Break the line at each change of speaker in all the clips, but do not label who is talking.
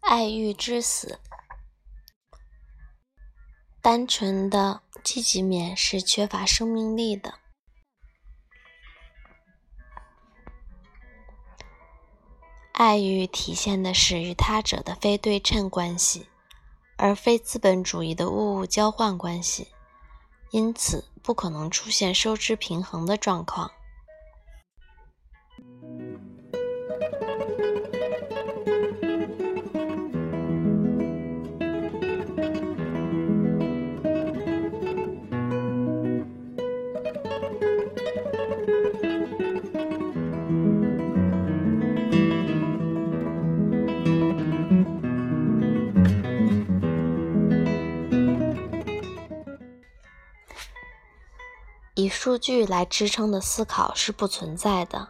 爱欲之死。单纯的积极面是缺乏生命力的。爱欲体现的是与他者的非对称关系，而非资本主义的物物交换关系，因此不可能出现收支平衡的状况。以数据来支撑的思考是不存在的，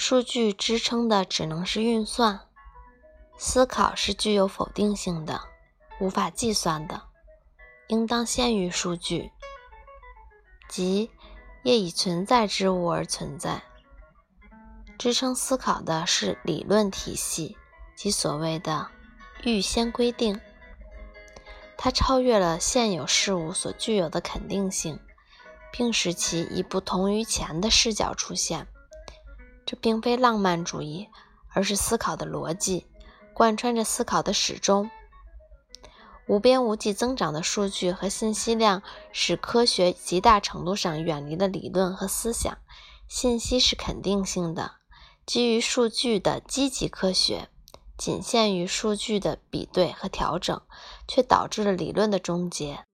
数据支撑的只能是运算。思考是具有否定性的，无法计算的，应当先于数据，即业已存在之物而存在。支撑思考的是理论体系，即所谓的预先规定，它超越了现有事物所具有的肯定性。并使其以不同于前的视角出现，这并非浪漫主义，而是思考的逻辑，贯穿着思考的始终。无边无际增长的数据和信息量，使科学极大程度上远离了理论和思想。信息是肯定性的，基于数据的积极科学，仅限于数据的比对和调整，却导致了理论的终结。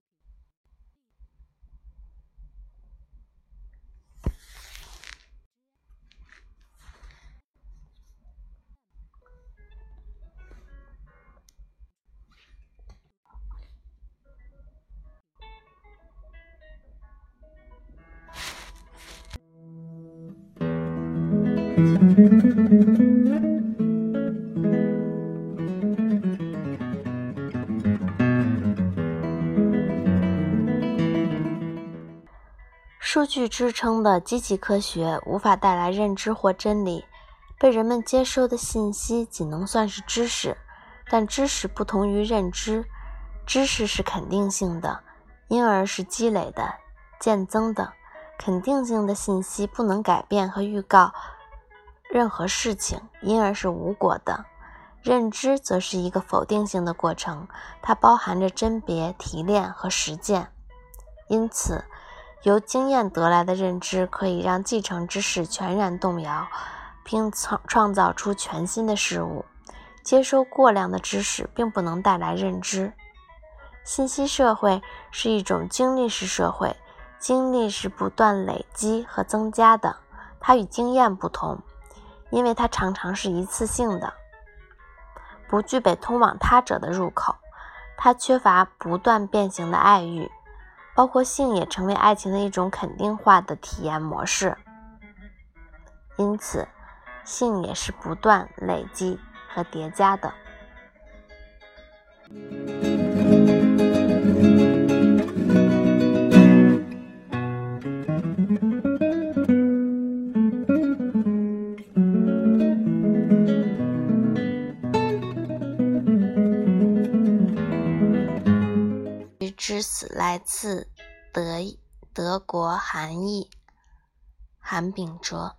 数据支撑的积极科学无法带来认知或真理，被人们接收的信息仅能算是知识，但知识不同于认知，知识是肯定性的，因而是积累的、渐增的。肯定性的信息不能改变和预告任何事情，因而是无果的。认知则是一个否定性的过程，它包含着甄别、提炼和实践。因此，由经验得来的认知可以让继承知识全然动摇，并创创造出全新的事物。接收过量的知识并不能带来认知。信息社会是一种经历式社会。经历是不断累积和增加的，它与经验不同，因为它常常是一次性的，不具备通往他者的入口。它缺乏不断变形的爱欲，包括性也成为爱情的一种肯定化的体验模式。因此，性也是不断累积和叠加的。之死来自德德国韩裔韩炳哲。